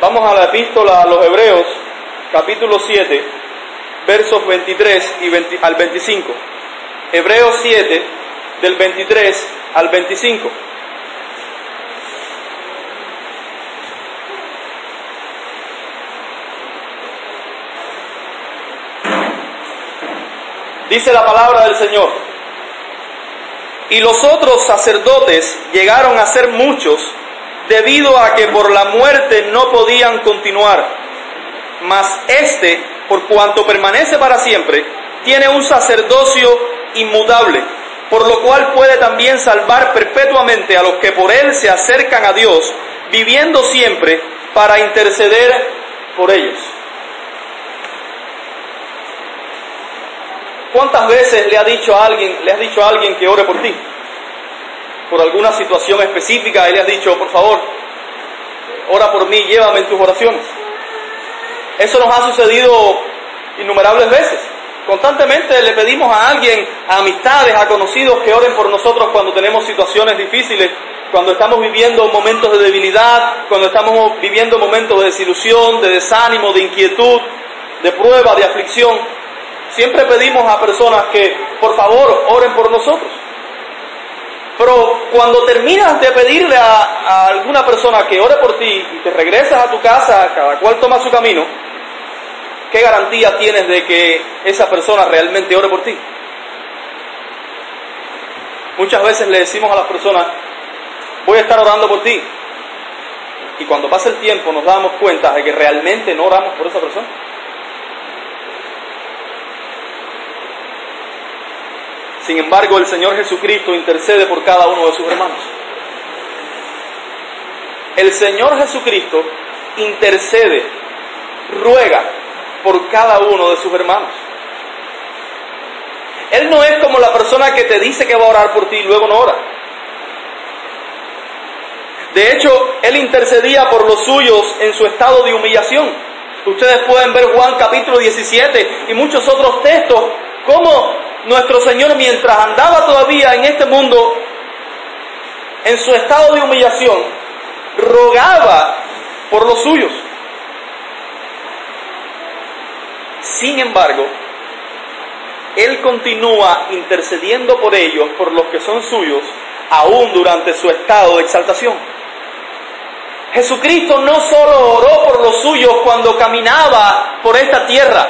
Vamos a la epístola a los Hebreos, capítulo 7, versos 23 y al 25. Hebreos 7, del 23 al 25. Dice la palabra del Señor. Y los otros sacerdotes llegaron a ser muchos debido a que por la muerte no podían continuar. Mas este, por cuanto permanece para siempre, tiene un sacerdocio inmutable, por lo cual puede también salvar perpetuamente a los que por él se acercan a Dios, viviendo siempre para interceder por ellos. ¿Cuántas veces le ha dicho a alguien, le has dicho a alguien que ore por ti? Por alguna situación específica y le has dicho, por favor, ora por mí, llévame en tus oraciones. Eso nos ha sucedido innumerables veces. Constantemente le pedimos a alguien, a amistades, a conocidos que oren por nosotros cuando tenemos situaciones difíciles, cuando estamos viviendo momentos de debilidad, cuando estamos viviendo momentos de desilusión, de desánimo, de inquietud, de prueba, de aflicción. Siempre pedimos a personas que, por favor, oren por nosotros. Pero cuando terminas de pedirle a, alguna persona que ore por ti y te regresas a tu casa, cada cual toma su camino, ¿qué garantía tienes de que esa persona realmente ore por ti? Muchas veces le decimos a las personas, voy a estar orando por ti. Y cuando pasa el tiempo nos damos cuenta de que realmente no oramos por esa persona. Sin embargo, el Señor Jesucristo intercede por cada uno de sus hermanos. El Señor Jesucristo intercede, ruega por cada uno de sus hermanos. Él no es como la persona que te dice que va a orar por ti y luego no ora. De hecho, Él intercedía por los suyos en su estado de humillación. Ustedes pueden ver Juan capítulo 17 y muchos otros textos, cómo nuestro Señor mientras andaba todavía en este mundo, en su estado de humillación, rogaba por los suyos. Sin embargo, Él continúa intercediendo por ellos, por los que son suyos, aún durante su estado de exaltación. Jesucristo no solo oró por los suyos cuando caminaba por esta tierra,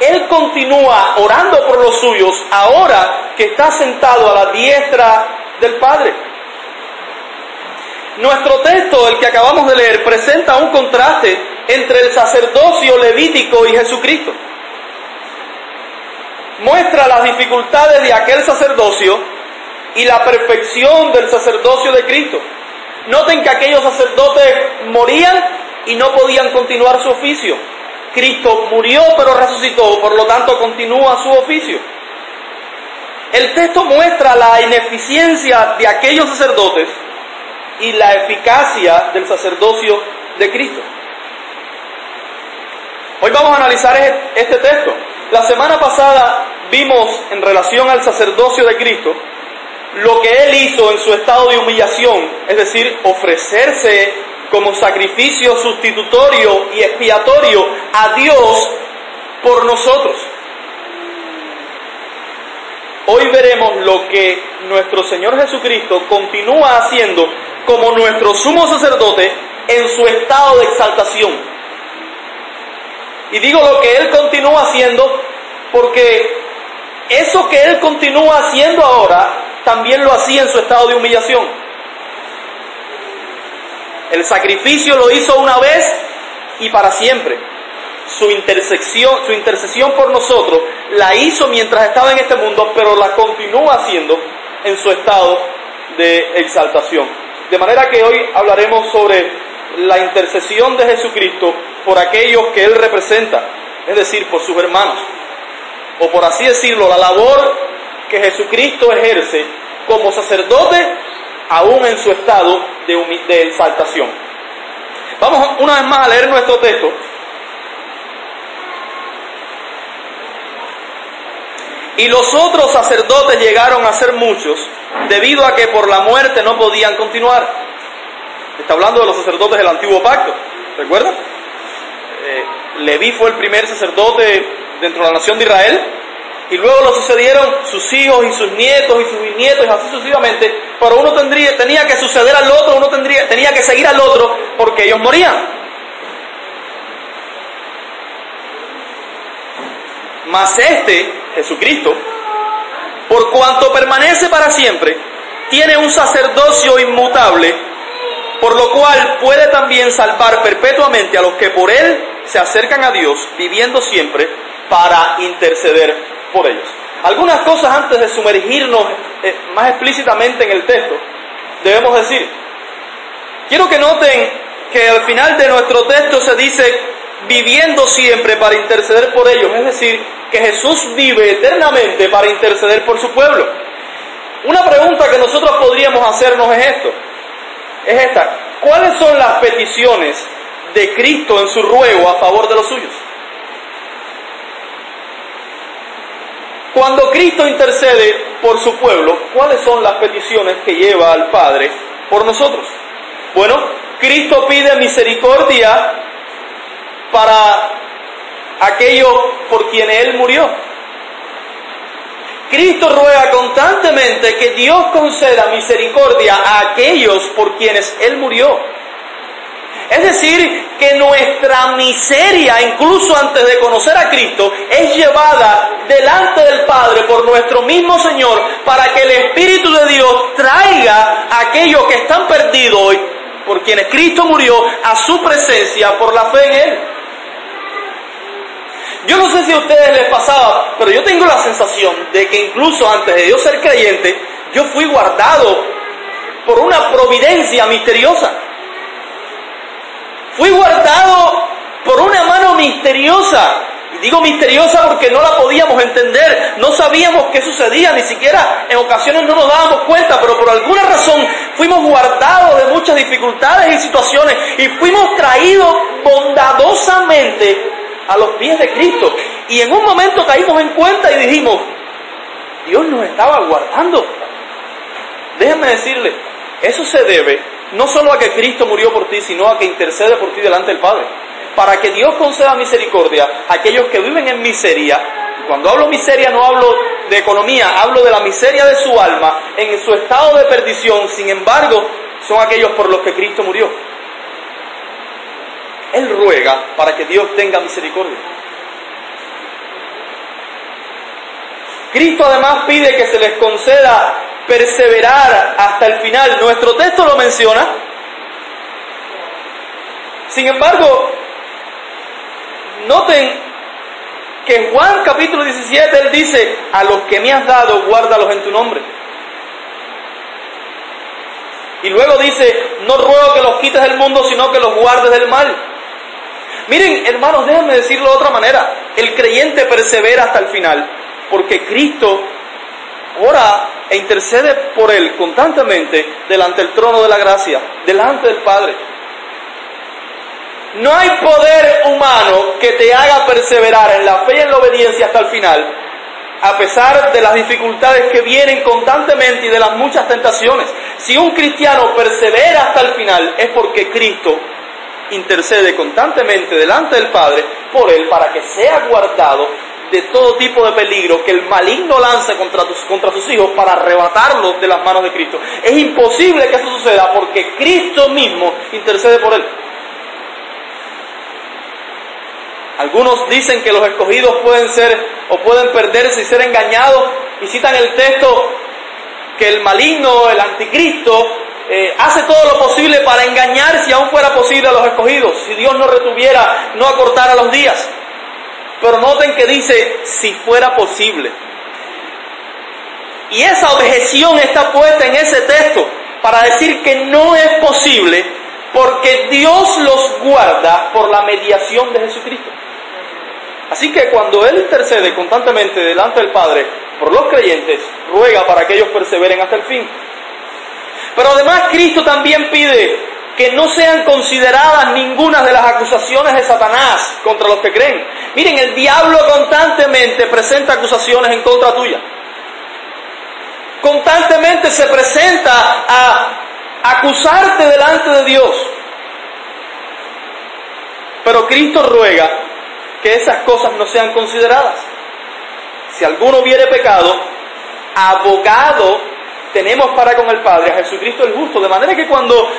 él continúa orando por los suyos ahora que está sentado a la diestra del Padre. Nuestro texto, el que acabamos de leer, presenta un contraste entre el sacerdocio levítico y Jesucristo. Muestra las dificultades de aquel sacerdocio y la perfección del sacerdocio de Cristo. Noten que aquellos sacerdotes morían y no podían continuar su oficio. Cristo murió pero resucitó, por lo tanto continúa su oficio. El texto muestra la ineficiencia de aquellos sacerdotes y la eficacia del sacerdocio de Cristo. Hoy vamos a analizar este texto. La semana pasada vimos en relación al sacerdocio de Cristo lo que Él hizo en su estado de humillación, es decir, ofrecerse como sacrificio sustitutorio y expiatorio a Dios por nosotros. Hoy veremos lo que nuestro Señor Jesucristo continúa haciendo como nuestro sumo sacerdote en su estado de exaltación. Y digo lo que Él continúa haciendo porque eso que Él continúa haciendo ahora también lo hacía en su estado de humillación. El sacrificio lo hizo una vez y para siempre. Su su intercesión por nosotros la hizo mientras estaba en este mundo, pero la continúa haciendo en su estado de exaltación. De manera que hoy hablaremos sobre la intercesión de Jesucristo por aquellos que Él representa, es decir, por sus hermanos. O por así decirlo, la labor que Jesucristo ejerce como sacerdote aún en su estado de, exaltación. Vamos una vez más a leer nuestro texto. Y los otros sacerdotes llegaron a ser muchos, debido a que por la muerte no podían continuar. Está hablando de los sacerdotes del antiguo pacto. ¿recuerdan? Eh, Leví fue el primer sacerdote dentro de la nación de Israel, y luego lo sucedieron sus hijos y sus nietos y sus bisnietos y así sucesivamente, pero uno tendría, tenía que suceder al otro, uno tendría, tenía que seguir al otro porque ellos morían. Mas este, Jesucristo, por cuanto permanece para siempre, tiene un sacerdocio inmutable, por lo cual puede también salvar perpetuamente a los que por él se acercan a Dios, viviendo siempre para interceder por ellos. Algunas cosas antes de sumergirnos eh, más explícitamente en el texto, debemos decir, quiero que noten que al final de nuestro texto se dice viviendo siempre para interceder por ellos, es decir, que Jesús vive eternamente para interceder por su pueblo. Una pregunta que nosotros podríamos hacernos es esto, es esta, ¿cuáles son las peticiones de Cristo en su ruego a favor de los suyos? Cuando Cristo intercede por su pueblo, ¿cuáles son las peticiones que lleva al Padre por nosotros? Bueno, Cristo pide misericordia para aquellos por quienes Él murió. Cristo ruega constantemente que Dios conceda misericordia a aquellos por quienes Él murió. Es decir, que nuestra miseria, incluso antes de conocer a Cristo, es llevada delante del Padre por nuestro mismo Señor para que el Espíritu de Dios traiga a aquellos que están perdidos hoy, por quienes Cristo murió, a su presencia por la fe en Él. Yo no sé si a ustedes les pasaba, pero yo tengo la sensación de que incluso antes de yo ser creyente, yo fui guardado por una providencia misteriosa. Fui guardado por una mano misteriosa. Y digo misteriosa porque no la podíamos entender, no sabíamos qué sucedía, ni siquiera en ocasiones no nos dábamos cuenta, pero por alguna razón fuimos guardados de muchas dificultades y situaciones y fuimos traídos bondadosamente a los pies de Cristo. Y en un momento caímos en cuenta y dijimos, Dios nos estaba guardando. Déjenme decirle, eso se debe no solo a que Cristo murió por ti, sino a que intercede por ti delante del Padre. Para que Dios conceda misericordia a aquellos que viven en miseria. Cuando hablo miseria no hablo de economía, hablo de la miseria de su alma, en su estado de perdición. Sin embargo, son aquellos por los que Cristo murió. Él ruega para que Dios tenga misericordia. Cristo además pide que se les conceda perseverar hasta el final. Nuestro texto lo menciona. Sin embargo, noten que en Juan capítulo 17 él dice, a los que me has dado, guárdalos en tu nombre. Y luego dice, no ruego que los quites del mundo, sino que los guardes del mal. Miren, hermanos, déjenme decirlo de otra manera. El creyente persevera hasta el final, porque Cristo ora e intercede por él constantemente delante del trono de la gracia, delante del Padre. No hay poder humano que te haga perseverar en la fe y en la obediencia hasta el final, a pesar de las dificultades que vienen constantemente y de las muchas tentaciones. Si un cristiano persevera hasta el final es porque Cristo intercede constantemente delante del Padre por él para que sea guardado de todo tipo de peligro que el maligno lance contra, tus, contra sus hijos para arrebatarlos de las manos de Cristo. Es imposible que eso suceda porque Cristo mismo intercede por él. Algunos dicen que los escogidos pueden ser o pueden perderse y ser engañados y citan el texto que el maligno, el anticristo, eh, hace todo lo posible para engañar si aún fuera posible a los escogidos, si Dios no retuviera, no acortara los días. Pero noten que dice, si fuera posible. Y esa objeción está puesta en ese texto para decir que no es posible porque Dios los guarda por la mediación de Jesucristo. Así que cuando Él intercede constantemente delante del Padre por los creyentes, ruega para que ellos perseveren hasta el fin. Pero además Cristo también pide que no sean consideradas ninguna de las acusaciones de Satanás contra los que creen. Miren, el diablo constantemente presenta acusaciones en contra tuya. Constantemente se presenta a acusarte delante de Dios. Pero Cristo ruega que esas cosas no sean consideradas. Si alguno hubiere pecado, abogado tenemos para con el Padre, a Jesucristo el justo. De manera que cuando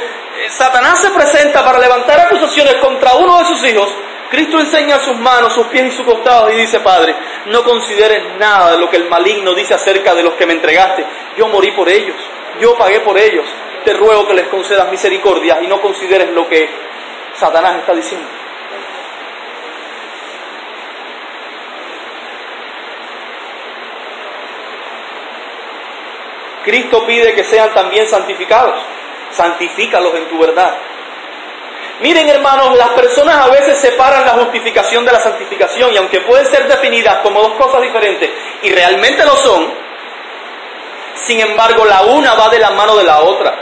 Satanás se presenta para levantar acusaciones contra uno de sus hijos, Cristo enseña sus manos, sus pies y sus costados y dice, Padre, no consideres nada de lo que el maligno dice acerca de los que me entregaste. Yo morí por ellos, yo pagué por ellos. Te ruego que les concedas misericordia y no consideres lo que Satanás está diciendo. Cristo pide que sean también santificados. Santifícalos en tu verdad. Miren hermanos, las personas a veces separan la justificación de la santificación y aunque pueden ser definidas como dos cosas diferentes y realmente lo son, sin embargo la una va de la mano de la otra.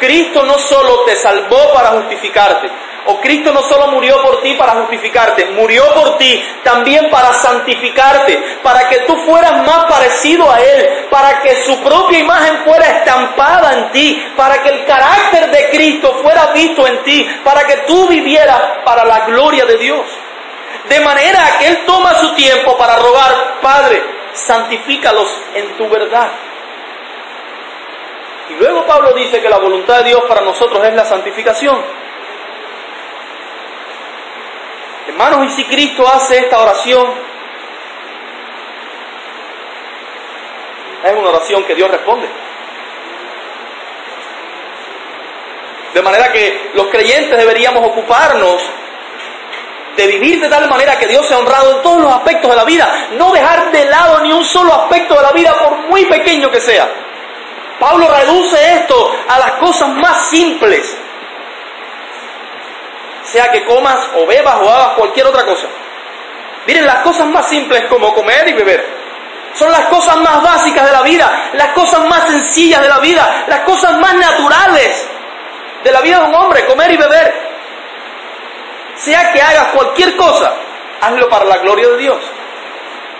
Cristo no solo te salvó para justificarte, o Cristo no solo murió por ti para justificarte, murió por ti también para santificarte, para que tú fueras más parecido a Él, para que su propia imagen fuera estampada en ti, para que el carácter de Cristo fuera visto en ti, para que tú vivieras para la gloria de Dios. De manera que Él toma su tiempo para rogar, Padre, santifícalos en tu verdad. Luego Pablo dice que la voluntad de Dios para nosotros es la santificación. Hermanos, y si Cristo hace esta oración, es una oración que Dios responde. De manera que los creyentes deberíamos ocuparnos de vivir de tal manera que Dios sea honrado en todos los aspectos de la vida, no dejar de lado ni un solo aspecto de la vida, por muy pequeño que sea. Pablo reduce esto a las cosas más simples sea que comas o bebas o hagas cualquier otra cosa. Miren, las cosas más simples como comer y beber son las cosas más básicas de la vida, las cosas más sencillas de la vida, las cosas más naturales de la vida de un hombre, comer y beber. Sea que hagas cualquier cosa, hazlo para la gloria de Dios.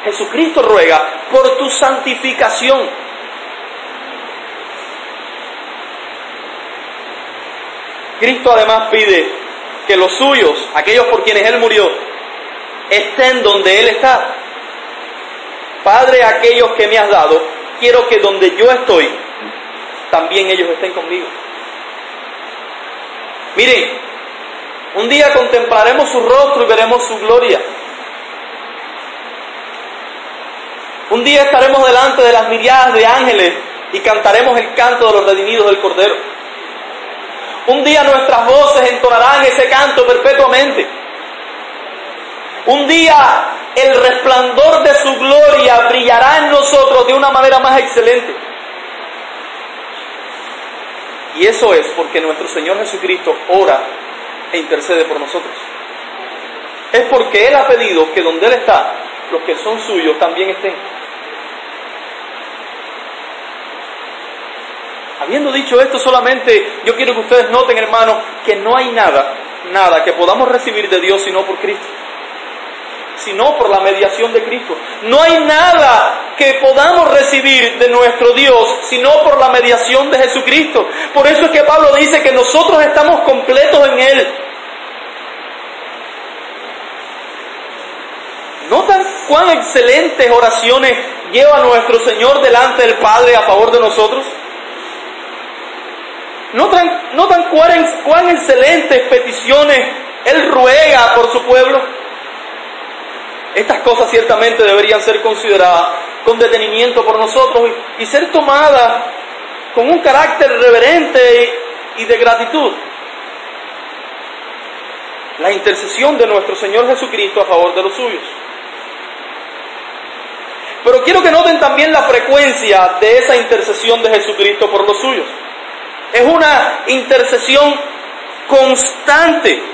Jesucristo ruega por tu santificación. Cristo además pide que los suyos, aquellos por quienes Él murió, estén donde Él está. Padre, aquellos que me has dado, quiero que donde yo estoy, también ellos estén conmigo. Miren, un día contemplaremos su rostro y veremos su gloria. Un día estaremos delante de las miriadas de ángeles y cantaremos el canto de los redimidos del Cordero. Un día nuestras voces entonarán ese canto perpetuamente. Un día el resplandor de su gloria brillará en nosotros de una manera más excelente. Y eso es porque nuestro Señor Jesucristo ora e intercede por nosotros. Es porque Él ha pedido que donde Él está, los que son suyos también estén. Habiendo dicho esto solamente, yo quiero que ustedes noten, hermanos, que no hay nada, nada que podamos recibir de Dios sino por Cristo, sino por la mediación de Cristo. No hay nada que podamos recibir de nuestro Dios sino por la mediación de Jesucristo. Por eso es que Pablo dice que nosotros estamos completos en Él. ¿Notan cuán excelentes oraciones lleva nuestro Señor delante del Padre a favor de nosotros? ¿Notan, notan cuán, cuán excelentes peticiones Él ruega por su pueblo? Estas cosas ciertamente deberían ser consideradas con detenimiento por nosotros y, ser tomadas con un carácter reverente y de gratitud. La intercesión de nuestro Señor Jesucristo a favor de los suyos. Pero quiero que noten también la frecuencia de esa intercesión de Jesucristo por los suyos. Es una intercesión constante.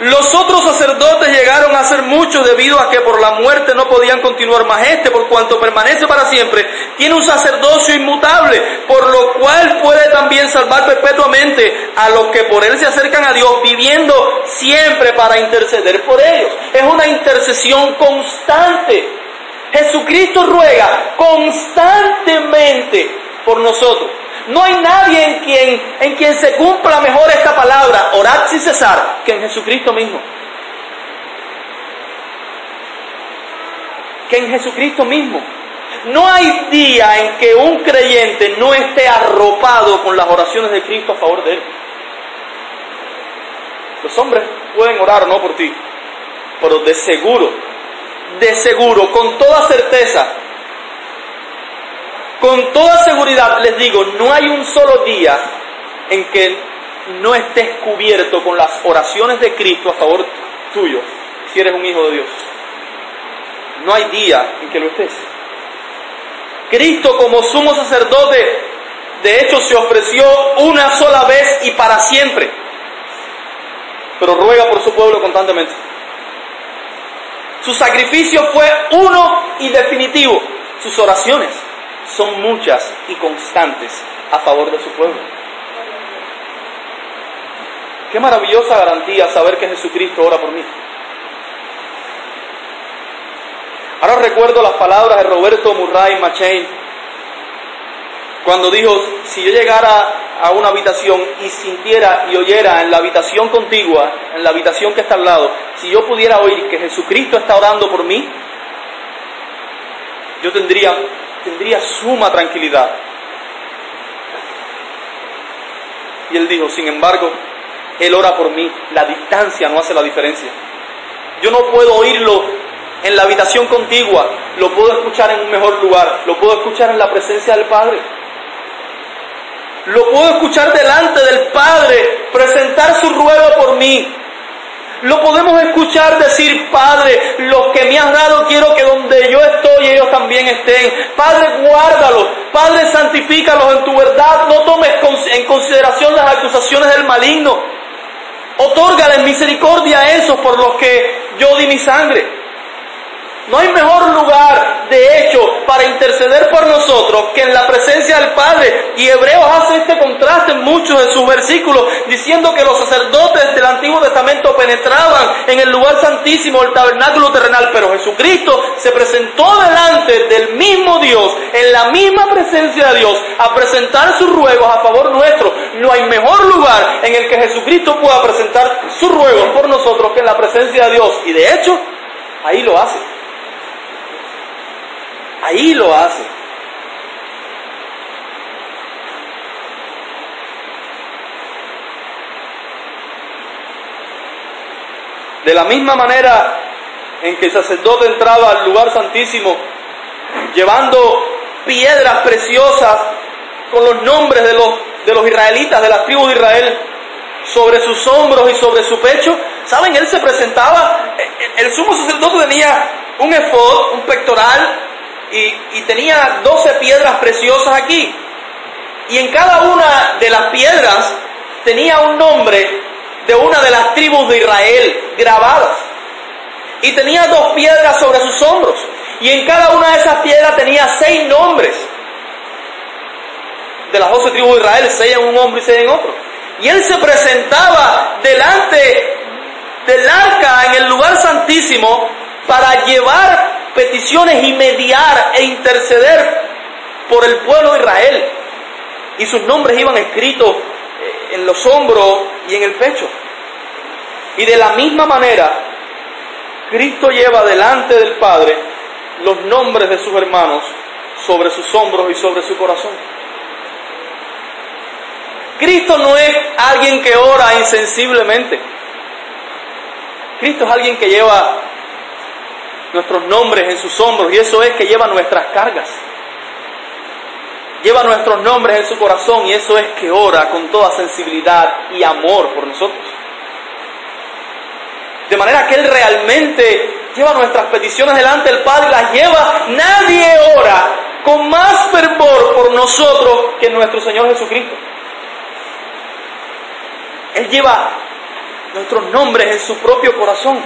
Los otros sacerdotes llegaron a ser muchos debido a que por la muerte no podían continuar más este, por cuanto permanece para siempre, tiene un sacerdocio inmutable, por lo cual puede también salvar perpetuamente a los que por él se acercan a Dios, viviendo siempre para interceder por ellos. Es una intercesión constante. Jesucristo ruega constantemente por nosotros. No hay nadie en quien, en quien se cumpla mejor esta palabra, orad sin cesar, que en Jesucristo mismo. Que en Jesucristo mismo. No hay día en que un creyente no esté arropado con las oraciones de Cristo a favor de él. Los hombres pueden orar no por ti, pero de seguro, de seguro, con toda certeza, con toda seguridad les digo, no hay un solo día en que no estés cubierto con las oraciones de Cristo a favor tuyo, si eres un hijo de Dios. No hay día en que lo estés. Cristo como sumo sacerdote, de hecho, se ofreció una sola vez y para siempre, pero ruega por su pueblo constantemente. Su sacrificio fue uno y definitivo. Sus oraciones son muchas y constantes a favor de su pueblo. Qué maravillosa garantía saber que Jesucristo ora por mí. Ahora recuerdo las palabras de Roberto Murray Machain cuando dijo, si yo llegara a una habitación y sintiera y oyera en la habitación contigua, en la habitación que está al lado, si yo pudiera oír que Jesucristo está orando por mí, yo tendría, tendría suma tranquilidad. Y él dijo, sin embargo, Él ora por mí, la distancia no hace la diferencia. Yo no puedo oírlo en la habitación contigua, lo puedo escuchar en un mejor lugar, lo puedo escuchar en la presencia del Padre. Lo puedo escuchar delante del Padre, presentar su ruego por mí. Lo podemos escuchar decir, Padre, los que me has dado quiero que donde yo estoy ellos también estén. Padre, guárdalos. Padre, santifícalos en tu verdad. No tomes en consideración las acusaciones del maligno. Otórgales misericordia a esos por los que yo di mi sangre. No hay mejor lugar, de hecho, para interceder por nosotros que en la presencia del Padre. Y Hebreos hace este contraste en muchos de sus versículos, diciendo que los sacerdotes del Antiguo Testamento penetraban en el lugar santísimo, el tabernáculo terrenal, pero Jesucristo se presentó delante del mismo Dios, en la misma presencia de Dios, a presentar sus ruegos a favor nuestro. No hay mejor lugar en el que Jesucristo pueda presentar sus ruegos por nosotros que en la presencia de Dios. Y de hecho, ahí lo hace. Ahí lo hace. De la misma manera en que el sacerdote entraba al lugar santísimo llevando piedras preciosas con los nombres de los, de los israelitas, de la tribu de Israel, sobre sus hombros y sobre su pecho. ¿Saben? Él se presentaba, el sumo sacerdote tenía un efod, un pectoral, y, tenía 12 piedras preciosas aquí. Y en cada una de las piedras tenía un nombre de una de las tribus de Israel grabadas. Y tenía dos piedras sobre sus hombros. Y en cada una de esas piedras tenía seis nombres. De las doce tribus de Israel, seis en un hombro y seis en otro. Y él se presentaba delante del arca en el lugar santísimo para llevar peticiones y mediar e interceder por el pueblo de Israel. Y sus nombres iban escritos eh, en los hombros y en el pecho. Y de la misma manera, Cristo lleva delante del Padre los nombres de sus hermanos sobre sus hombros y sobre su corazón. Cristo no es alguien que ora insensiblemente. Cristo es alguien que lleva nuestros nombres en sus hombros y eso es que lleva nuestras cargas. Lleva nuestros nombres en su corazón y eso es que ora con toda sensibilidad y amor por nosotros. De manera que Él realmente lleva nuestras peticiones delante del Padre y las lleva. Nadie ora con más fervor por nosotros que nuestro Señor Jesucristo. Él lleva nuestros nombres en su propio corazón.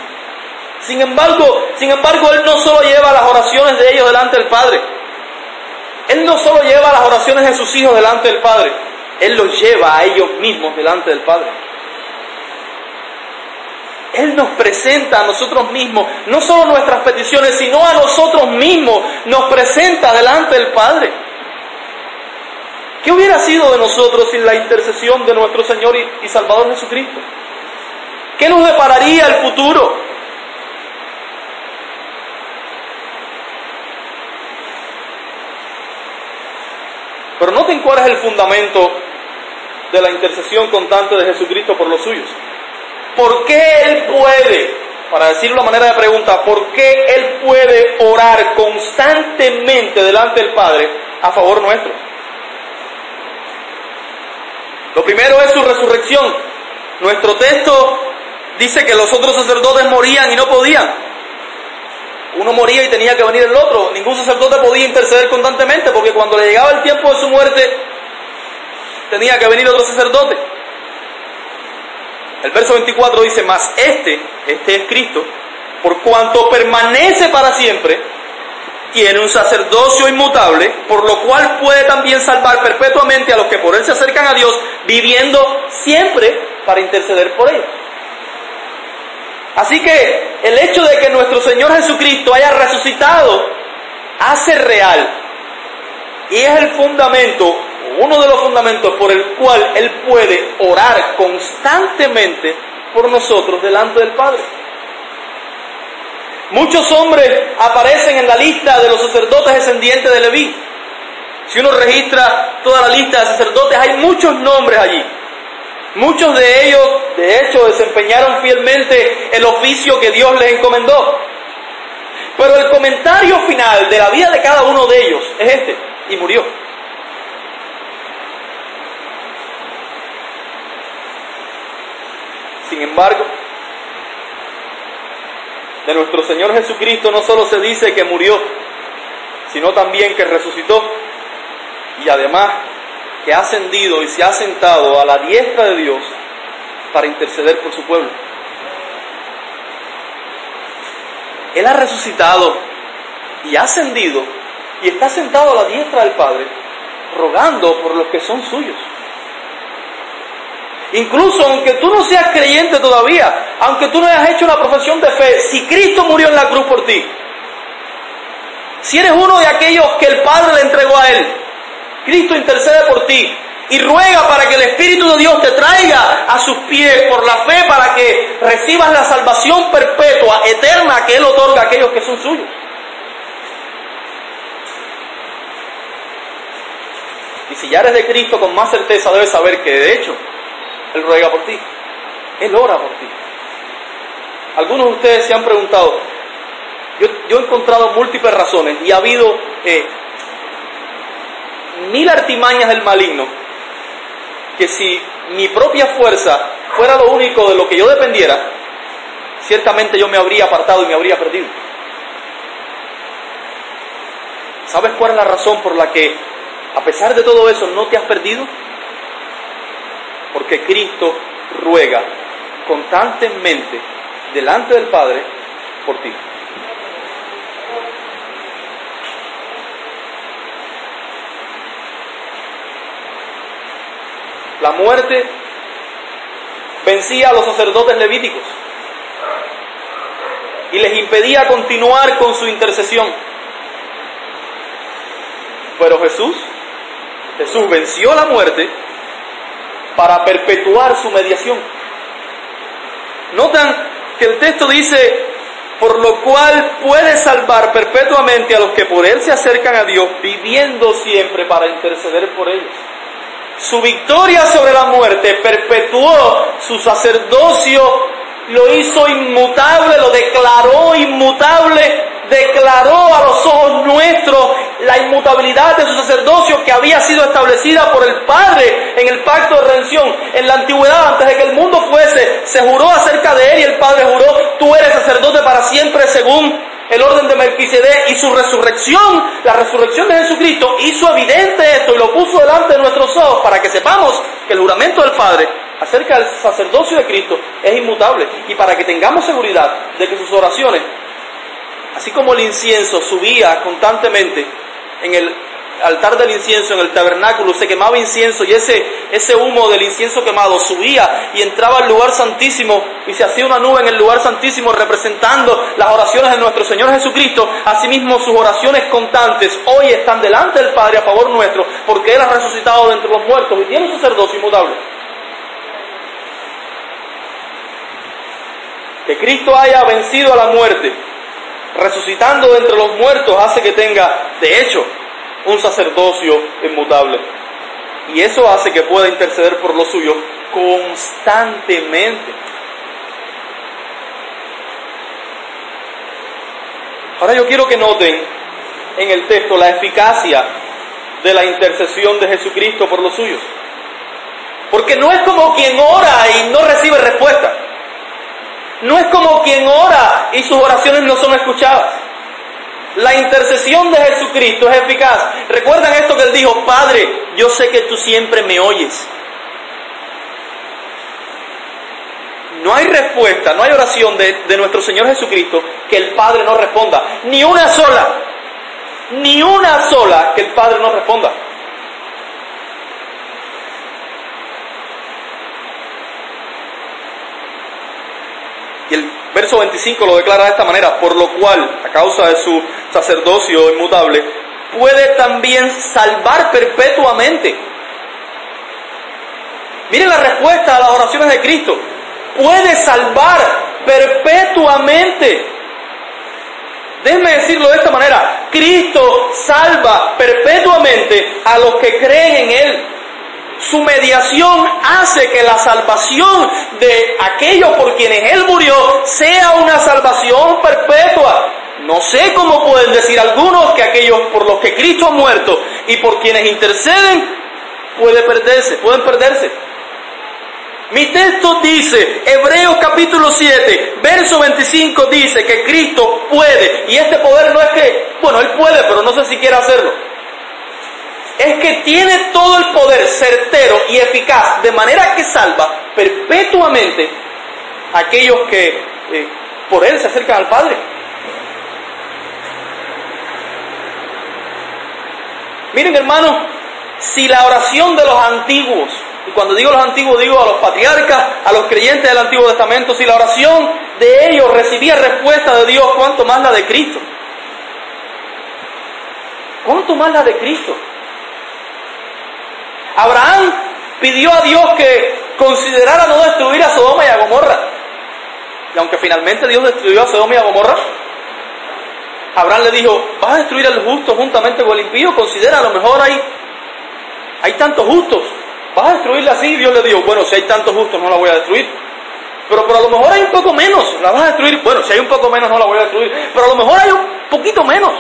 Sin embargo, sin embargo, Él no solo lleva las oraciones de ellos delante del Padre. Él no solo lleva las oraciones de sus hijos delante del Padre. Él los lleva a ellos mismos delante del Padre. Él nos presenta a nosotros mismos, no solo nuestras peticiones, sino a nosotros mismos, nos presenta delante del Padre. ¿Qué hubiera sido de nosotros sin la intercesión de nuestro Señor y, Salvador Jesucristo? ¿Qué nos depararía el futuro? Pero noten cuál es el fundamento de la intercesión constante de Jesucristo por los suyos. ¿Por qué Él puede, para decirlo de manera de pregunta, por qué Él puede orar constantemente delante del Padre a favor nuestro? Lo primero es su resurrección. Nuestro texto dice que los otros sacerdotes morían y no podían. Uno moría y tenía que venir el otro. Ningún sacerdote podía interceder constantemente porque cuando le llegaba el tiempo de su muerte tenía que venir otro sacerdote. El verso 24 dice, más este, este es Cristo, por cuanto permanece para siempre, tiene un sacerdocio inmutable, por lo cual puede también salvar perpetuamente a los que por él se acercan a Dios, viviendo siempre para interceder por ellos. Así que el hecho de que nuestro Señor Jesucristo haya resucitado hace real y es el fundamento, uno de los fundamentos por el cual Él puede orar constantemente por nosotros delante del Padre. Muchos hombres aparecen en la lista de los sacerdotes descendientes de Leví. Si uno registra toda la lista de sacerdotes, hay muchos nombres allí. Muchos de ellos, de hecho, desempeñaron fielmente el oficio que Dios les encomendó. Pero el comentario final de la vida de cada uno de ellos es este, y murió. Sin embargo, de nuestro Señor Jesucristo no solo se dice que murió, sino también que resucitó y además que ha ascendido y se ha sentado a la diestra de Dios para interceder por su pueblo. Él ha resucitado y ha ascendido y está sentado a la diestra del Padre, rogando por los que son suyos. Incluso aunque tú no seas creyente todavía, aunque tú no hayas hecho una profesión de fe, si Cristo murió en la cruz por ti, si eres uno de aquellos que el Padre le entregó a Él, Cristo intercede por ti y ruega para que el Espíritu de Dios te traiga a sus pies por la fe para que recibas la salvación perpetua, eterna que Él otorga a aquellos que son suyos. Y si ya eres de Cristo, con más certeza debes saber que de hecho Él ruega por ti. Él ora por ti. Algunos de ustedes se han preguntado, yo, he encontrado múltiples razones y ha habido eh, mil artimañas del maligno, que si mi propia fuerza fuera lo único de lo que yo dependiera, ciertamente yo me habría apartado y me habría perdido. ¿Sabes cuál es la razón por la que, a pesar de todo eso, no te has perdido? Porque Cristo ruega constantemente delante del Padre por ti. La muerte vencía a los sacerdotes levíticos y les impedía continuar con su intercesión. Pero Jesús, Jesús venció la muerte para perpetuar su mediación. Notan que el texto dice, por lo cual puede salvar perpetuamente a los que por él se acercan a Dios, viviendo siempre para interceder por ellos. Su victoria sobre la muerte perpetuó su sacerdocio, lo hizo inmutable, lo declaró inmutable, declaró a los ojos nuestros la inmutabilidad de su sacerdocio que había sido establecida por el Padre en el pacto de redención. En la antigüedad, antes de que el mundo fuese, se juró acerca de él y el Padre juró, tú eres sacerdote para siempre según el orden de Melquisedec y su resurrección, la resurrección de Jesucristo, hizo evidente esto y lo puso delante de nuestros ojos para que sepamos que el juramento del Padre acerca del sacerdocio de Cristo es inmutable y para que tengamos seguridad de que sus oraciones, así como el incienso subía constantemente en el altar del incienso, en el tabernáculo, se quemaba incienso y ese, ese humo del incienso quemado subía y entraba al lugar santísimo y se hacía una nube en el lugar santísimo representando las oraciones de nuestro Señor Jesucristo. Asimismo, sus oraciones constantes hoy están delante del Padre a favor nuestro porque Él ha resucitado de entre los muertos y tiene un sacerdocio inmutable. Que Cristo haya vencido a la muerte, resucitando de entre los muertos, hace que tenga, de hecho, un sacerdocio inmutable. Y eso hace que pueda interceder por lo suyo constantemente. Ahora yo quiero que noten en el texto la eficacia de la intercesión de Jesucristo por los suyos. Porque no es como quien ora y no recibe respuesta. No es como quien ora y sus oraciones no son escuchadas. La intercesión de Jesucristo es eficaz. ¿Recuerdan esto que él dijo? Padre, yo sé que tú siempre me oyes. No hay respuesta, no hay oración de, de, nuestro Señor Jesucristo que el Padre no responda. Ni una sola. Ni una sola que el Padre no responda. Y el verso 25 lo declara de esta manera, por lo cual, a causa de su sacerdocio inmutable, puede también salvar perpetuamente. Miren la respuesta a las oraciones de Cristo. Puede salvar perpetuamente. Déjenme decirlo de esta manera. Cristo salva perpetuamente a los que creen en Él. Su mediación hace que la salvación de aquellos por quienes Él murió sea una salvación perpetua. No sé cómo pueden decir algunos que aquellos por los que Cristo ha muerto y por quienes interceden puede perderse, pueden perderse. Mi texto dice, Hebreos capítulo 7, verso 25 dice que Cristo puede, y este poder no es que, bueno, Él puede, pero no sé si quiere hacerlo es que tiene todo el poder certero y eficaz, de manera que salva perpetuamente a aquellos que eh, por Él se acercan al Padre. Miren hermanos, si la oración de los antiguos, y cuando digo los antiguos digo a los patriarcas, a los creyentes del Antiguo Testamento, si la oración de ellos recibía respuesta de Dios, ¿cuánto más la de Cristo? ¿Cuánto más la de Cristo? Abraham pidió a Dios que considerara no destruir a Sodoma y a Gomorra. Y aunque finalmente Dios destruyó a Sodoma y a Gomorra, Abraham le dijo, vas a destruir al justo juntamente con el impío, considera, a lo mejor hay, hay tantos justos, vas a destruirla así. Dios le dijo, bueno, si hay tantos justos no la voy a destruir. Pero, pero a lo mejor hay un poco menos, la vas a destruir. Bueno, si hay un poco menos no la voy a destruir. Pero a lo mejor hay un poquito menos.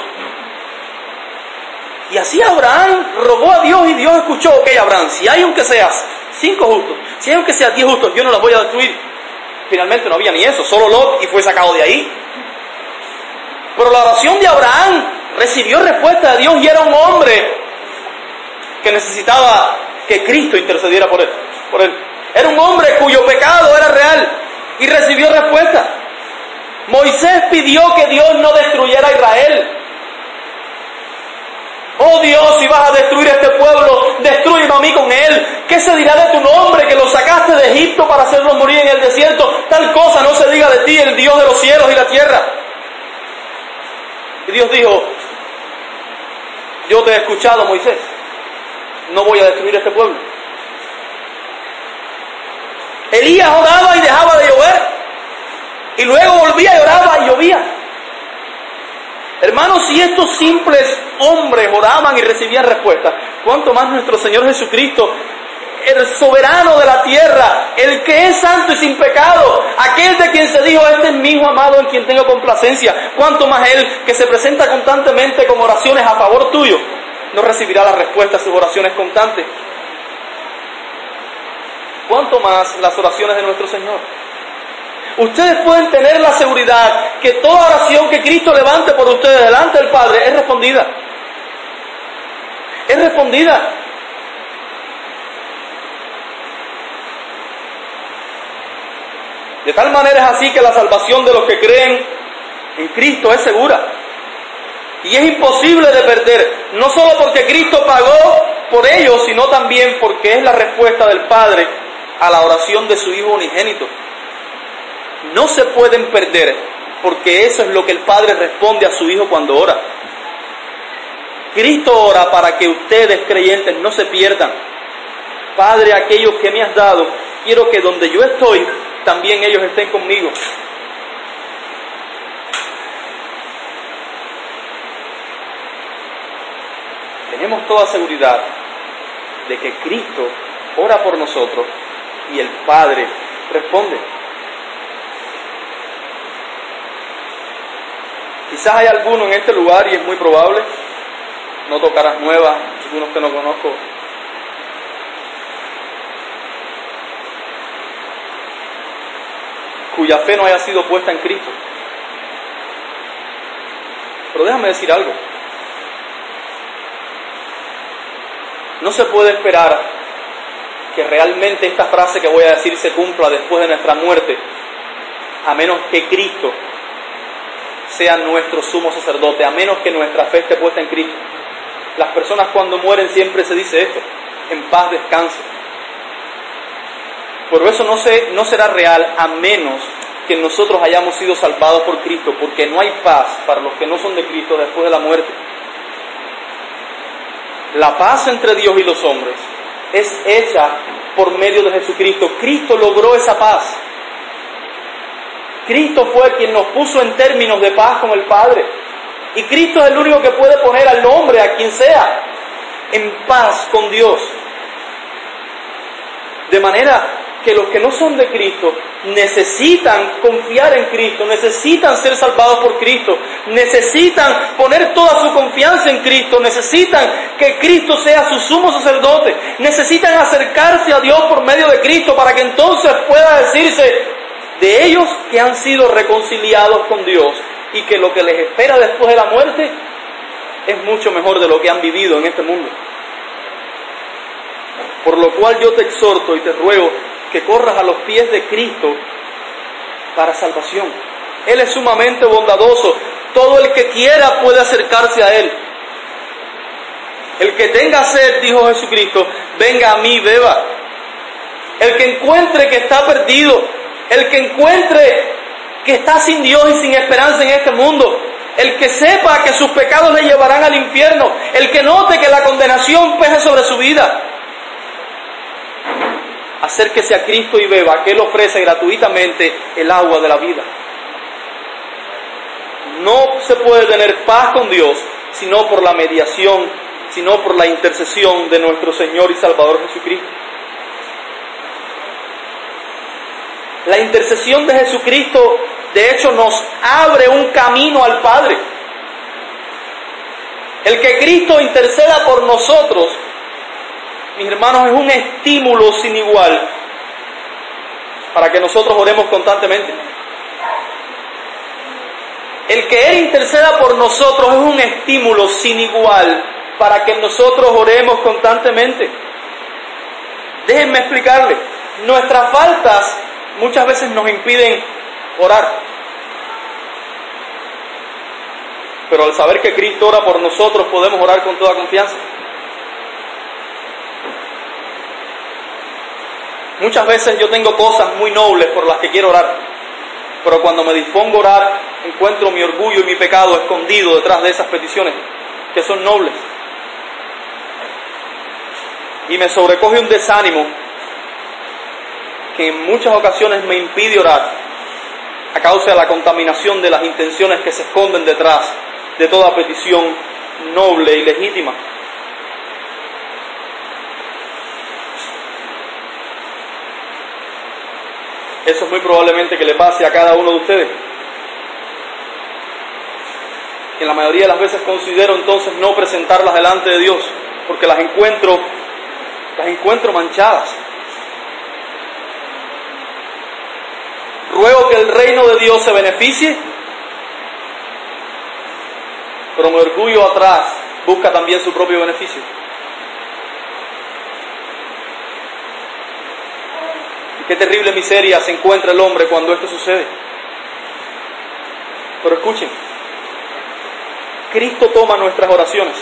Y así Abraham rogó a Dios y Dios escuchó, ok Abraham, si hay aunque seas cinco justos, si hay aunque seas diez justos, yo no los voy a destruir. Finalmente no había ni eso, solo Lot y fue sacado de ahí. Pero la oración de Abraham recibió respuesta de Dios y era un hombre que necesitaba que Cristo intercediera por él, por él. Era un hombre cuyo pecado era real y recibió respuesta. Moisés pidió que Dios no destruyera a Israel. Oh Dios, si vas a destruir este pueblo, destruyeme a mí con él. ¿Qué se dirá de tu nombre que lo sacaste de Egipto para hacerlo morir en el desierto? Tal cosa no se diga de ti, el Dios de los cielos y la tierra. Y Dios dijo, yo te he escuchado, Moisés. No voy a destruir este pueblo. Elías oraba y dejaba de llover. Y luego volvía y oraba y llovía. Hermanos, si estos simples hombres oraban y recibían respuesta, ¿cuánto más nuestro Señor Jesucristo, el soberano de la tierra, el que es santo y sin pecado, aquel de quien se dijo, este es mi hijo amado en quien tengo complacencia, cuánto más Él, que se presenta constantemente con oraciones a favor tuyo, no recibirá la respuesta a sus oraciones constantes. ¿Cuánto más las oraciones de nuestro Señor? Ustedes pueden tener la seguridad que toda oración que Cristo levante por ustedes delante del Padre es respondida. Es respondida. De tal manera es así que la salvación de los que creen en Cristo es segura. Y es imposible de perder, no solo porque Cristo pagó por ellos, sino también porque es la respuesta del Padre a la oración de su Hijo unigénito. No se pueden perder, porque eso es lo que el Padre responde a su Hijo cuando ora. Cristo ora para que ustedes creyentes no se pierdan. Padre, aquellos que me has dado, quiero que donde yo estoy, también ellos estén conmigo. tenemos toda seguridad de que Cristo ora por nosotros y el Padre responde. Quizás hay alguno en este lugar, y es muy probable, no tocarás nuevas, algunos que no conozco, cuya fe no haya sido puesta en Cristo. Pero déjame decir algo. No se puede esperar que realmente esta frase que voy a decir se cumpla después de nuestra muerte, a menos que Cristo sea nuestro sumo sacerdote, a menos que nuestra fe esté puesta en Cristo. Las personas cuando mueren siempre se dice esto, en paz descanse. Por eso no, se, no será real a menos que nosotros hayamos sido salvados por Cristo, porque no hay paz para los que no son de Cristo después de la muerte. La paz entre Dios y los hombres es hecha por medio de Jesucristo. Cristo logró esa paz. Cristo fue quien nos puso en términos de paz con el Padre. Y Cristo es el único que puede poner al hombre, a quien sea, en paz con Dios. De manera que los que no son de Cristo necesitan confiar en Cristo, necesitan ser salvados por Cristo, necesitan poner toda su confianza en Cristo, necesitan que Cristo sea su sumo sacerdote, necesitan acercarse a Dios por medio de Cristo para que entonces pueda decirse de ellos que han sido reconciliados con Dios y que lo que les espera después de la muerte es mucho mejor de lo que han vivido en este mundo. Por lo cual yo te exhorto y te ruego que corras a los pies de Cristo para salvación. Él es sumamente bondadoso. Todo el que quiera puede acercarse a Él. El que tenga sed, dijo Jesucristo, venga a mí, beba. El que encuentre que está perdido, el que encuentre que está sin Dios y sin esperanza en este mundo, el que sepa que sus pecados le llevarán al infierno, el que note que la condenación pesa sobre su vida, acérquese a Cristo y beba, que Él ofrece gratuitamente el agua de la vida. No se puede tener paz con Dios sino por la mediación, sino por la intercesión de nuestro Señor y Salvador Jesucristo. La intercesión de Jesucristo, de hecho, nos abre un camino al Padre. El que Cristo interceda por nosotros mis hermanos, es un estímulo sin igual para que nosotros oremos constantemente. El que Él interceda por nosotros es un estímulo sin igual para que nosotros oremos constantemente. Déjenme explicarle, nuestras faltas muchas veces nos impiden orar. Pero al saber que Cristo ora por nosotros podemos orar con toda confianza. Muchas veces yo tengo cosas muy nobles por las que quiero orar, pero cuando me dispongo a orar encuentro mi orgullo y mi pecado escondido detrás de esas peticiones que son nobles. Y me sobrecoge un desánimo que en muchas ocasiones me impide orar a causa de la contaminación de las intenciones que se esconden detrás de toda petición noble y legítima. Eso es muy probablemente que le pase a cada uno de ustedes. En la mayoría de las veces considero entonces no presentarlas delante de Dios, porque las encuentro, las encuentro manchadas. Ruego que el reino de Dios se beneficie, pero mi orgullo atrás busca también su propio beneficio. Qué terrible miseria se encuentra el hombre cuando esto sucede. Pero escuchen, Cristo toma nuestras oraciones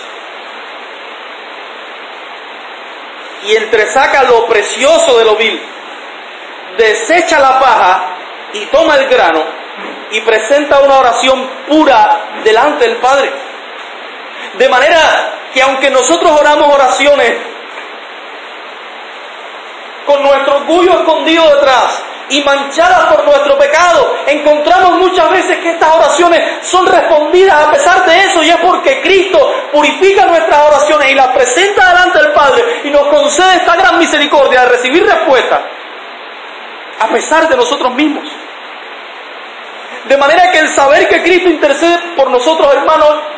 y entresaca lo precioso de lo vil, desecha la paja y toma el grano y presenta una oración pura delante del Padre. De manera que aunque nosotros oramos oraciones con nuestro orgullo escondido detrás, y manchadas por nuestro pecado. Encontramos muchas veces que estas oraciones son respondidas a pesar de eso y es porque Cristo purifica nuestras oraciones y las presenta delante del Padre y nos concede esta gran misericordia de recibir respuesta a pesar de nosotros mismos. De manera que el saber que Cristo intercede por nosotros, hermanos,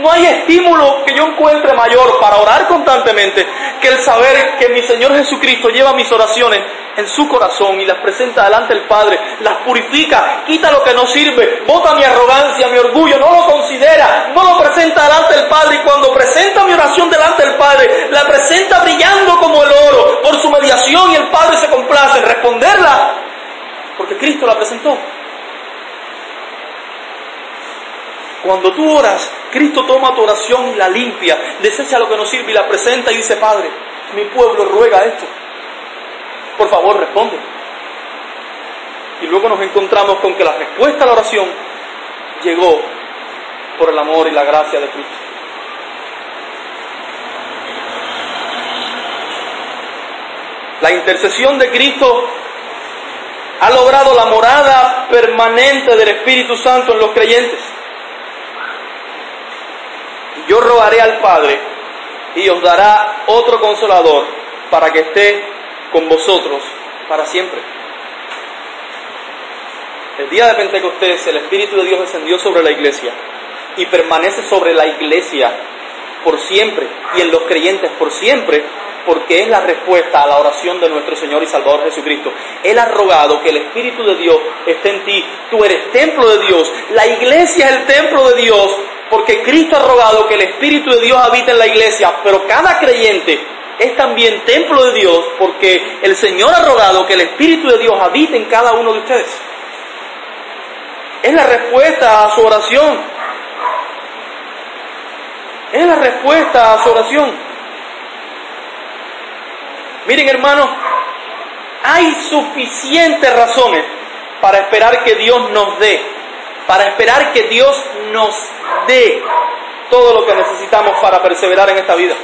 no hay estímulo que yo encuentre mayor para orar constantemente que el saber que mi Señor Jesucristo lleva mis oraciones en su corazón y las presenta delante del Padre, las purifica, quita lo que no sirve, bota mi arrogancia, mi orgullo, no lo considera, no lo presenta delante del Padre y cuando presenta mi oración delante del Padre, la presenta brillando como el oro por su mediación y el Padre se complace en responderla porque Cristo la presentó. Cuando tú oras, Cristo toma tu oración y la limpia, desecha lo que no sirve y la presenta y dice, Padre, mi pueblo ruega esto. Por favor, responde. Y luego nos encontramos con que la respuesta a la oración llegó por el amor y la gracia de Cristo. La intercesión de Cristo ha logrado la morada permanente del Espíritu Santo en los creyentes yo rogaré al Padre y os dará otro consolador para que esté con vosotros para siempre. El día de Pentecostés el Espíritu de Dios descendió sobre la iglesia y permanece sobre la iglesia por siempre y en los creyentes por siempre porque es la respuesta a la oración de nuestro Señor y Salvador Jesucristo. Él ha rogado que el Espíritu de Dios esté en ti. Tú eres templo de Dios. La iglesia es el templo de Dios porque Cristo ha rogado que el Espíritu de Dios habite en la iglesia, pero cada creyente es también templo de Dios porque el Señor ha rogado que el Espíritu de Dios habite en cada uno de ustedes. Es la respuesta a su oración. Es la respuesta a su oración. Miren hermanos, hay suficientes razones para esperar que Dios nos dé, para esperar que Dios nos dé todo lo que necesitamos para perseverar en esta vida.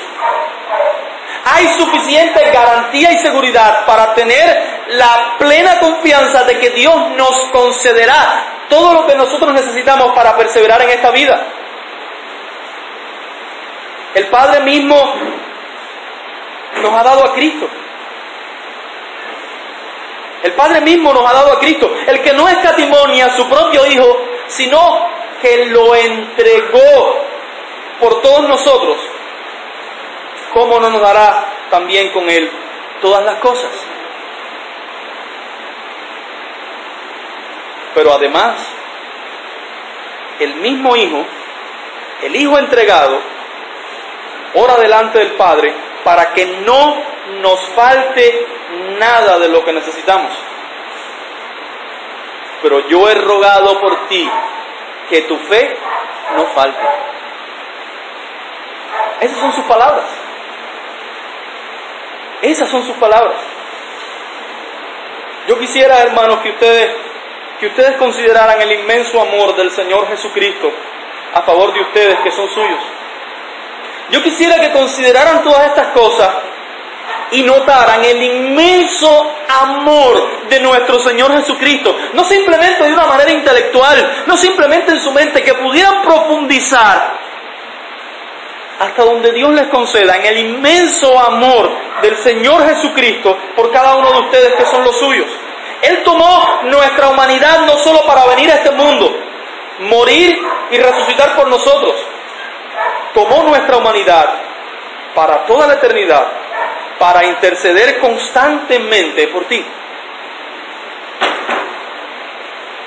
Hay suficiente garantía y seguridad para tener la plena confianza de que Dios nos concederá todo lo que nosotros necesitamos para perseverar en esta vida. El Padre mismo nos ha dado a Cristo. El Padre mismo nos ha dado a Cristo, el que no escatimonia a su propio Hijo, sino que lo entregó por todos nosotros, ¿cómo no nos dará también con Él todas las cosas? Pero además, el mismo Hijo, el Hijo entregado, ora delante del Padre para que no nos falte nada de lo que necesitamos. Pero yo he rogado por ti que tu fe no falte. Esas son sus palabras. Esas son sus palabras. Yo quisiera, hermanos, que ustedes, que ustedes consideraran el inmenso amor del Señor Jesucristo a favor de ustedes que son suyos. Yo quisiera que consideraran todas estas cosas y notaran el inmenso amor de nuestro Señor Jesucristo, no simplemente de una manera intelectual, no simplemente en su mente, que pudieran profundizar hasta donde Dios les conceda en el inmenso amor del Señor Jesucristo por cada uno de ustedes que son los suyos. Él tomó nuestra humanidad no solo para venir a este mundo, morir y resucitar por nosotros, tomó nuestra humanidad para toda la eternidad para interceder constantemente por ti.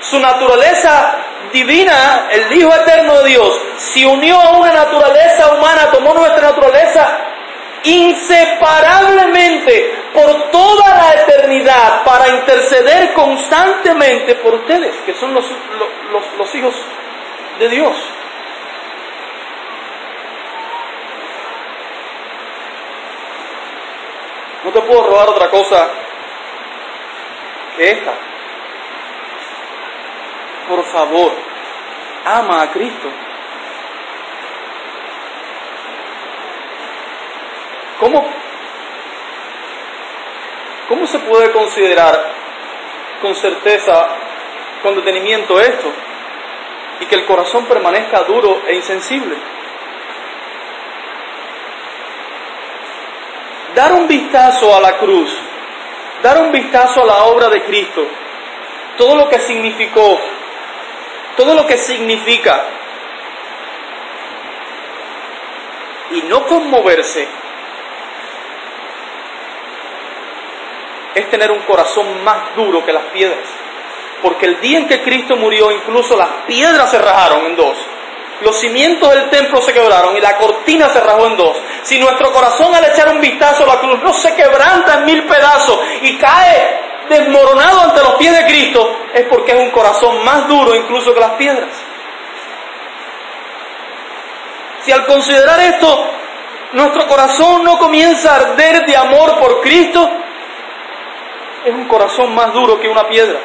Su naturaleza divina, el Hijo Eterno de Dios, se unió a una naturaleza humana, tomó nuestra naturaleza inseparablemente por toda la eternidad para interceder constantemente por ustedes, que son los, los, los hijos de Dios. No te puedo robar otra cosa que esta. Por favor, ama a Cristo. ¿Cómo, ¿Cómo se puede considerar con certeza, con detenimiento esto? Y que el corazón permanezca duro e insensible. Dar un vistazo a la cruz, dar un vistazo a la obra de Cristo, todo lo que significó, todo lo que significa, y no conmoverse es tener un corazón más duro que las piedras. Porque el día en que Cristo murió, incluso las piedras se rajaron en dos. Los cimientos del templo se quebraron y la cortina se rajó en dos. Si nuestro corazón al echar un vistazo a la cruz no se quebranta en mil pedazos y cae desmoronado ante los pies de Cristo, es porque es un corazón más duro incluso que las piedras. Si al considerar esto, nuestro corazón no comienza a arder de amor por Cristo, es un corazón más duro que una piedra.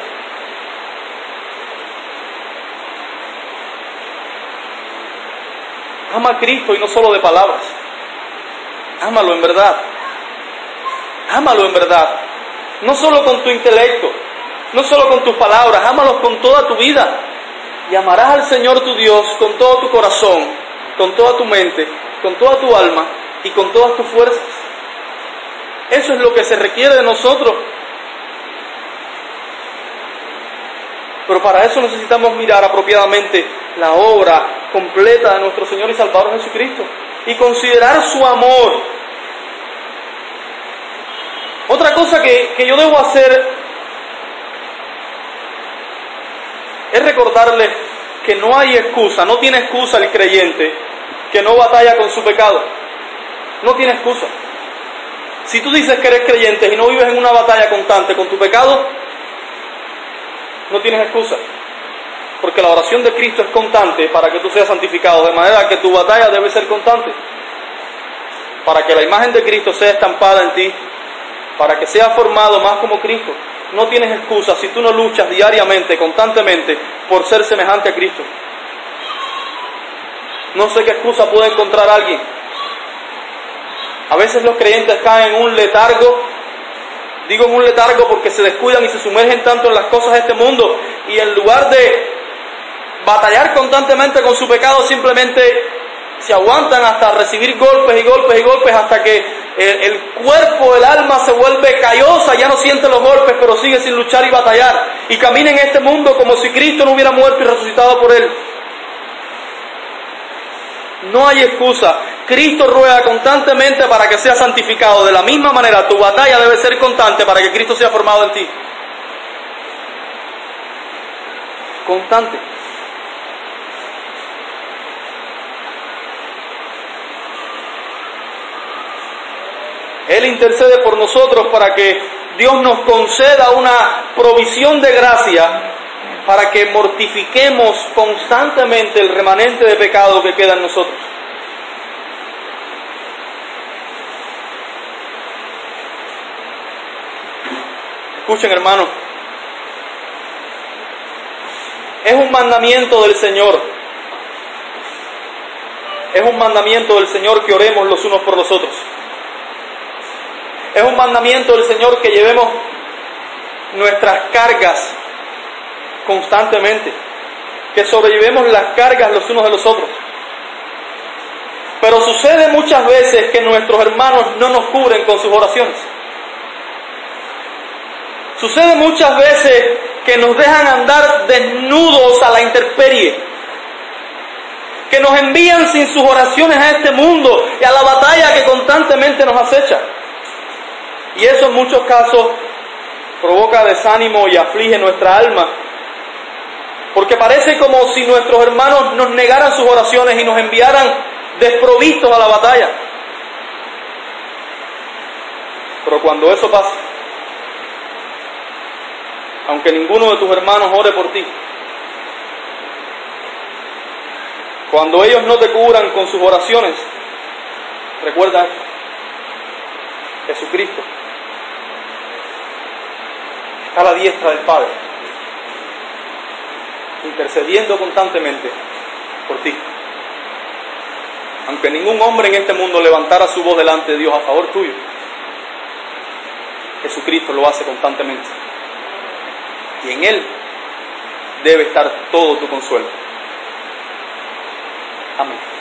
Ama a Cristo y no solo de palabras. Ámalo en verdad. Ámalo en verdad. No solo con tu intelecto, no solo con tus palabras, ámalo con toda tu vida. Y amarás al Señor tu Dios con todo tu corazón, con toda tu mente, con toda tu alma y con todas tus fuerzas. Eso es lo que se requiere de nosotros Pero para eso necesitamos mirar apropiadamente la obra completa de nuestro Señor y Salvador Jesucristo y considerar su amor. Otra cosa que, que yo debo hacer es recordarles que no hay excusa, no tiene excusa el creyente que no batalla con su pecado. No tiene excusa. Si tú dices que eres creyente y no vives en una batalla constante con tu pecado, no tienes excusa. Porque la oración de Cristo es constante para que tú seas santificado, de manera que tu batalla debe ser constante. Para que la imagen de Cristo sea estampada en ti, para que seas formado más como Cristo. No tienes excusa si tú no luchas diariamente, constantemente, por ser semejante a Cristo. No sé qué excusa puede encontrar alguien. A veces los creyentes caen en un letargo Digo en un letargo porque se descuidan y se sumergen tanto en las cosas de este mundo y en lugar de batallar constantemente con su pecado simplemente se aguantan hasta recibir golpes y golpes y golpes hasta que el, cuerpo, el alma se vuelve callosa, ya no siente los golpes, pero sigue sin luchar y batallar. Y camina en este mundo como si Cristo no hubiera muerto y resucitado por él. No hay excusa. Cristo ruega constantemente para que sea santificado. De la misma manera, tu batalla debe ser constante para que Cristo sea formado en ti. Constante. Él intercede por nosotros para que Dios nos conceda una provisión de gracia para que mortifiquemos constantemente el remanente de pecado que queda en nosotros. Escuchen hermanos, es un mandamiento del Señor, es un mandamiento del Señor que oremos los unos por los otros. Es un mandamiento del Señor que llevemos nuestras cargas constantemente, que sobrevivemos las cargas los unos de los otros. Pero sucede muchas veces que nuestros hermanos no nos cubren con sus oraciones. Sucede muchas veces que nos dejan andar desnudos a la intemperie, que nos envían sin sus oraciones a este mundo y a la batalla que constantemente nos acecha. Y eso en muchos casos provoca desánimo y aflige nuestra alma porque parece como si nuestros hermanos nos negaran sus oraciones y nos enviaran desprovistos a la batalla. Pero cuando eso pasa, aunque ninguno de tus hermanos ore por ti, cuando ellos no te cubran con sus oraciones, recuerda Jesucristo está a la diestra del Padre, intercediendo constantemente por ti. Aunque ningún hombre en este mundo levantara su voz delante de Dios a favor tuyo, Jesucristo lo hace constantemente. Y en Él debe estar todo tu consuelo. Amén.